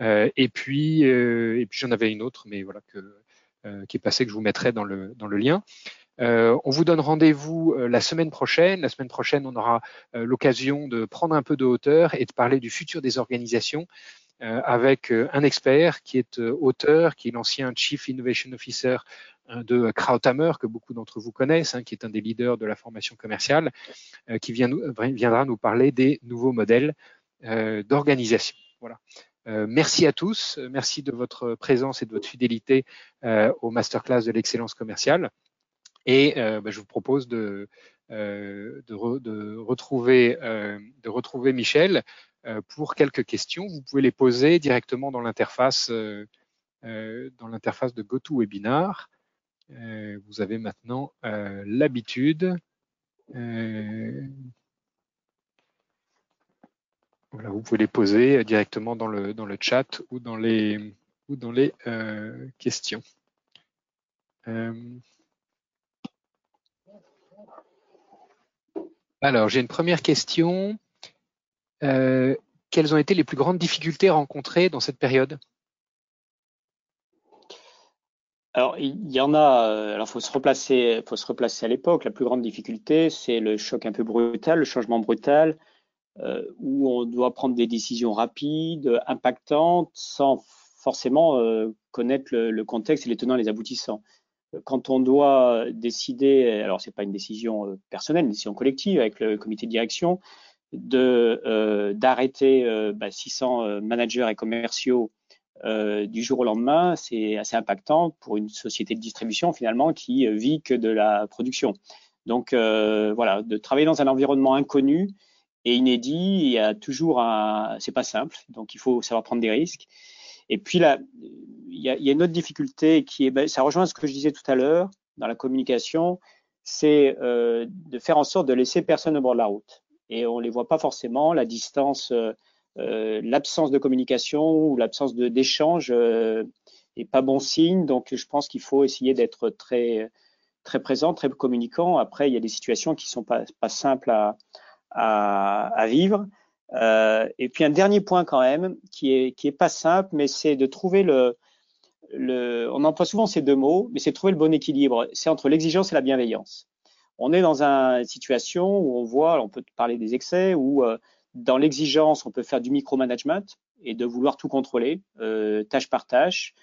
Euh, et puis, euh, puis j'en avais une autre, mais voilà, qui est passée, que je vous mettrai dans le, dans le lien. on vous donne rendez-vous la semaine prochaine. La semaine prochaine, on aura l'occasion de prendre un peu de hauteur et de parler du futur des organisations avec un expert qui est auteur, qui est l'ancien Chief Innovation Officer de Krauthammer, que beaucoup d'entre vous connaissent, hein, qui est un des leaders de la formation commerciale, qui vient, viendra nous parler des nouveaux modèles d'organisation. Voilà. Euh, merci à tous, merci de votre présence et de votre fidélité euh, au masterclass de l'excellence commerciale. Et euh, bah, je vous propose de, de, retrouver, de retrouver Michel pour quelques questions. Vous pouvez les poser directement dans l'interface dans l'interface de GoToWebinar. vous avez maintenant l'habitude voilà, vous pouvez les poser euh, directement dans le, dans le chat ou dans les, ou dans les euh, questions. Euh, alors, j'ai une première question. Quelles ont été les plus grandes difficultés rencontrées dans cette période? Alors, il y en a. Alors, faut se replacer, faut se replacer à l'époque. La plus grande difficulté, c'est le choc un peu brutal, le changement brutal, euh, où on doit prendre des décisions rapides, impactantes, sans forcément euh, connaître le, contexte et les tenants et les aboutissants. Quand on doit décider, alors c'est pas une décision euh, personnelle, une décision collective avec le comité de direction, de d'arrêter 600 managers et commerciaux du jour au lendemain, c'est assez impactant pour une société de distribution finalement qui vit que de la production. Donc voilà, de travailler dans un environnement inconnu et inédit. Il y a toujours un, c'est pas simple, donc il faut savoir prendre des risques. Et puis là, il y a, une autre difficulté qui est, ben, ça rejoint ce que je disais tout à l'heure dans la communication, c'est euh, de faire en sorte de laisser personne au bord de la route. Et on les voit pas forcément, la distance, euh, euh l'absence de communication ou l'absence d'échange euh, est pas bon signe. Donc je pense qu'il faut essayer d'être très très présent, très communicant. Après, il y a des situations qui sont pas, pas simples à, à, vivre. Euh, et puis un dernier point quand même, qui est qui est pas simple, mais c'est de trouver le, le, on emploie souvent ces deux mots, mais c'est trouver le bon équilibre. C'est entre l'exigence et la bienveillance. On est dans une situation où on voit, on peut parler des excès, où euh, dans l'exigence, on peut faire du micromanagement et de vouloir tout contrôler, euh, tâche par tâche.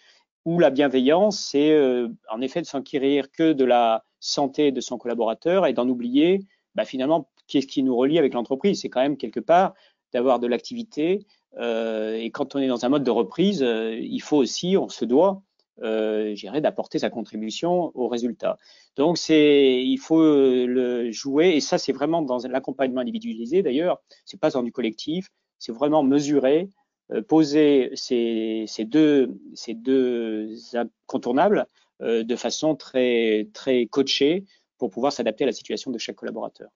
Ou la bienveillance, c'est euh, en effet de s'enquérir que de la santé de son collaborateur et d'en oublier bah, finalement qu'est-ce qui nous relie avec l'entreprise C'est quand même quelque part d'avoir de l'activité. Et quand on est dans un mode de reprise, il faut aussi, on se doit, euh, d'apporter sa contribution au résultat. Donc il faut le jouer et ça c'est vraiment dans l'accompagnement individualisé d'ailleurs. C'est pas dans du collectif, c'est vraiment mesurer, euh, poser ces, ces, deux ces deux incontournables euh, de façon très très coachée pour pouvoir s'adapter à la situation de chaque collaborateur.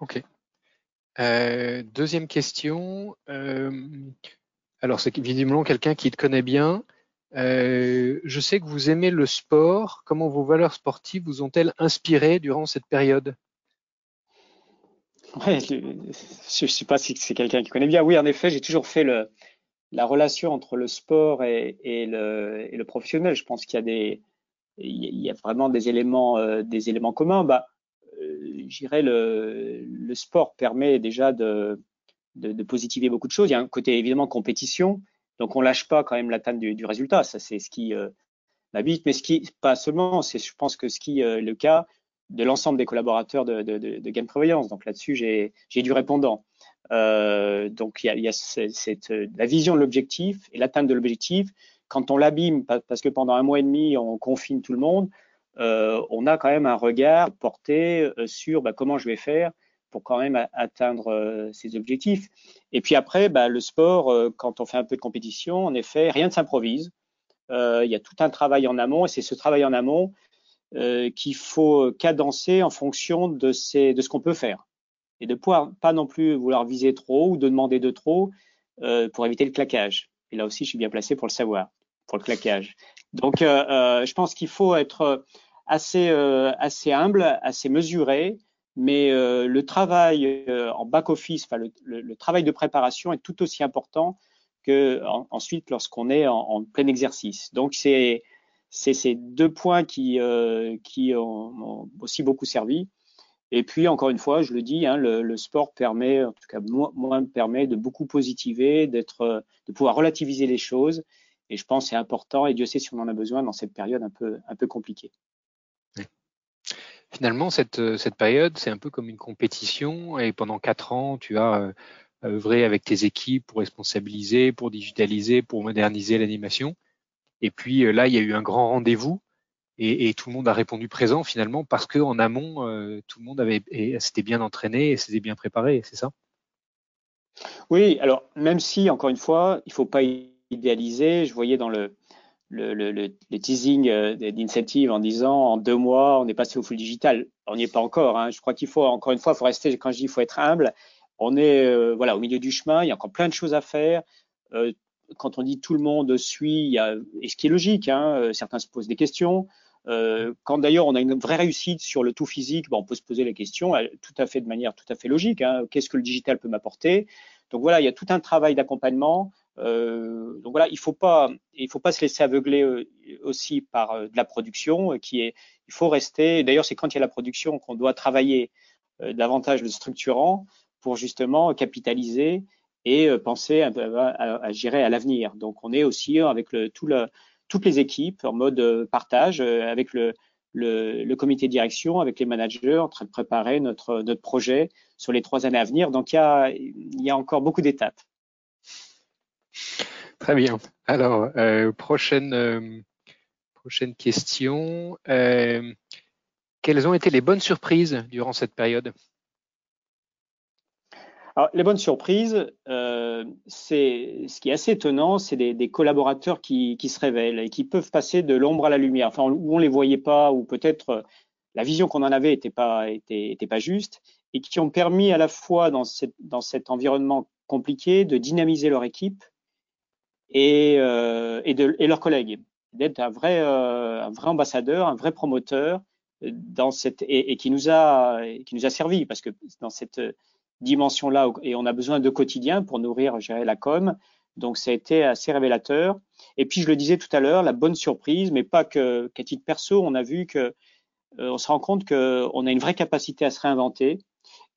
Ok. Euh, deuxième question. Euh, alors, c'est visiblement quelqu'un qui te connaît bien. Euh, je sais que vous aimez le sport. Comment vos valeurs sportives vous ont-elles inspiré durant cette période? Je ne sais pas si c'est quelqu'un qui connaît bien. Oui, en effet, j'ai toujours fait la relation entre le sport et, le, professionnel. Je pense qu'il y a vraiment des éléments, communs. Bah, j'irais le, le sport permet déjà de, de, positiver beaucoup de choses. Il y a un côté évidemment compétition, donc on lâche pas quand même l'atteinte du, du résultat. Ça c'est ce qui euh, m'habite, mais ce qui pas seulement, c'est je pense que ce qui est euh, le cas de l'ensemble des collaborateurs de, Game Prévoyance. Donc là-dessus j'ai du répondant. Euh, donc il y a, cette, la vision de l'objectif et l'atteinte de l'objectif. Quand on l'abîme parce que pendant un mois et demi on confine tout le monde, on a quand même un regard porté sur bah, comment je vais faire pour quand même atteindre euh, ces objectifs. Et puis après, bah, le sport, quand on fait un peu de compétition, en effet, rien ne s'improvise. il y a tout un travail en amont, et c'est ce travail en amont qu'il faut cadencer en fonction de, ce qu'on peut faire. Et de pouvoir pas non plus vouloir viser trop ou de demander de trop pour éviter le claquage. Et là aussi, je suis bien placé pour le savoir, pour le claquage. Donc, euh, euh, je pense qu'il faut être euh, assez humble, assez mesuré, mais le travail en back office, enfin, le, le, travail de préparation est tout aussi important que ensuite lorsqu'on est en, en, plein exercice. Donc, c'est ces deux points qui, qui ont, aussi beaucoup servi. Et puis, encore une fois, je le dis, hein, le, sport permet, en tout cas, moi, me permet de beaucoup positiver, d'être, de pouvoir relativiser les choses. Et je pense que c'est important, et Dieu sait si on en a besoin dans cette période un peu, un peu compliquée. Finalement, cette, cette période, c'est un peu comme une compétition, et pendant quatre ans, tu as euh, œuvré avec tes équipes pour responsabiliser, pour digitaliser, pour moderniser l'animation. Et puis euh, là, il y a eu un grand rendez-vous et, tout le monde a répondu présent finalement parce qu'en amont, euh, tout le monde avait s'était bien entraîné et s'était bien préparé, c'est ça? Oui, alors même si, encore une fois, il faut pas idéaliser, je voyais dans le, le, le, le teasing euh, d'incentive en disant en deux mois, on est passé au full digital. On n'y est pas encore. Hein. Je crois qu'il faut, encore une fois, faut rester, quand je dis il faut être humble, on est euh, voilà au milieu du chemin, il y a encore plein de choses à faire. Euh, quand on dit tout le monde suit, il y a, et ce qui est logique, hein, certains se posent des questions. Quand d'ailleurs on a une vraie réussite sur le tout physique, bon, on peut se poser la question tout à fait de manière tout à fait logique. Hein, Qu'est-ce que le digital peut m'apporter? Donc voilà, il y a tout un travail d'accompagnement. Euh, donc voilà, il faut pas, il faut pas se laisser aveugler euh, aussi par de la production, qui est, il faut rester. D'ailleurs, c'est quand il y a la production qu'on doit travailler davantage le structurant pour justement capitaliser et penser à, à, à, gérer à l'avenir. Donc on est aussi avec le, tout le toutes les équipes en mode euh, partage euh, avec le, le, comité de direction, avec les managers, en train de préparer notre, notre projet sur les trois années à venir. Donc, il y a, il y a encore beaucoup d'étapes. Très bien. Alors, euh, prochaine, prochaine question. quelles ont été les bonnes surprises durant cette période? Alors, les bonnes surprises, euh, c'est ce qui est assez étonnant, c'est des, collaborateurs qui, qui, se révèlent et qui peuvent passer de l'ombre à la lumière. Enfin, où on les voyait pas, ou peut-être euh, la vision qu'on en avait était pas était, était, pas juste, et qui ont permis à la fois dans, cette, dans cet environnement compliqué de dynamiser leur équipe et, euh, et, de, et leurs collègues, d'être un vrai euh, un vrai ambassadeur, un vrai promoteur dans cette et, qui nous a qui nous a servi parce que dans cette dimension-là et on a besoin de quotidien pour nourrir, gérer la com. Donc, ça a été assez révélateur. Et puis, je le disais tout à l'heure, la bonne surprise, mais pas que qu'à titre perso, on a vu que euh, on se rend compte qu'on a une vraie capacité à se réinventer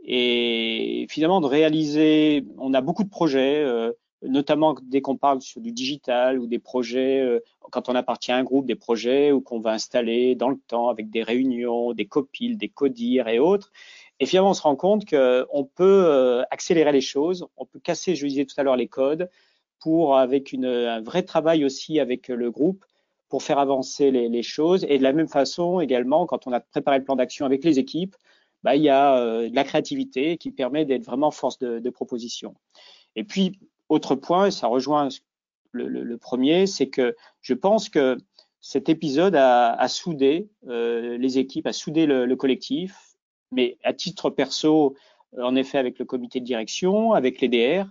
et finalement de réaliser. On a beaucoup de projets, euh, notamment dès qu'on parle sur du digital ou des projets euh, quand on appartient à un groupe, des projets ou qu'on va installer dans le temps avec des réunions, des copiles, des codires et autres. Et finalement, on se rend compte qu'on peut euh, accélérer les choses, on peut casser, je disais tout à l'heure, les codes pour, avec une, un vrai travail aussi avec le groupe, pour faire avancer les, choses. Et de la même façon, également, quand on a préparé le plan d'action avec les équipes, bah, il y a euh, de la créativité qui permet d'être vraiment force de, de, proposition. Et puis, autre point, ça rejoint le, le, le premier, c'est que je pense que cet épisode a, a soudé euh, les équipes, a soudé le, le collectif, mais à titre perso, euh, en effet, avec le comité de direction, avec les DR,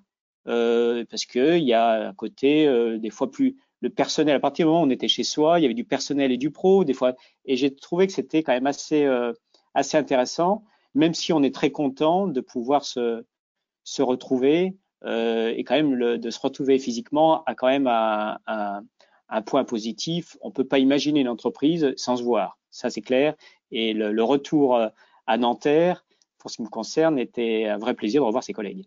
euh, parce qu'il y a à côté euh, des fois plus le personnel. À partir du moment où on était chez soi, il y avait du personnel et du pro, des fois, et j'ai trouvé que c'était quand même assez euh, assez intéressant, même si on est très content de pouvoir se se retrouver et quand même de se retrouver physiquement a quand même un, un, point positif. On peut pas imaginer une entreprise sans se voir, ça c'est clair. Et le, le retour à Nanterre, pour ce qui me concerne, était un vrai plaisir de revoir ses collègues.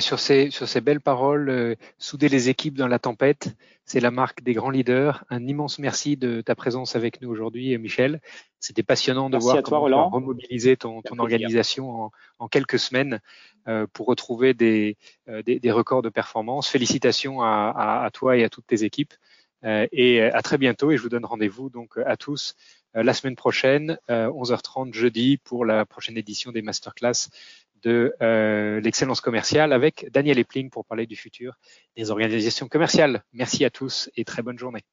Sur, ces, sur ces belles paroles, euh, souder les équipes dans la tempête, c'est la marque des grands leaders. Un immense merci de ta présence avec nous aujourd'hui, Michel. C'était passionnant de voir comment tu as remobilisé ton, ton organisation en, en, quelques semaines euh, pour retrouver des, euh, des, des, records de performance. Félicitations à, à, à, toi et à toutes tes équipes. Euh, et à très bientôt et je vous donne rendez-vous donc à tous euh, la semaine prochaine, 11h30 euh, jeudi, pour la prochaine édition des masterclass de euh, l'excellence commerciale avec Daniel Epling pour parler du futur des organisations commerciales. Merci à tous et très bonne journée.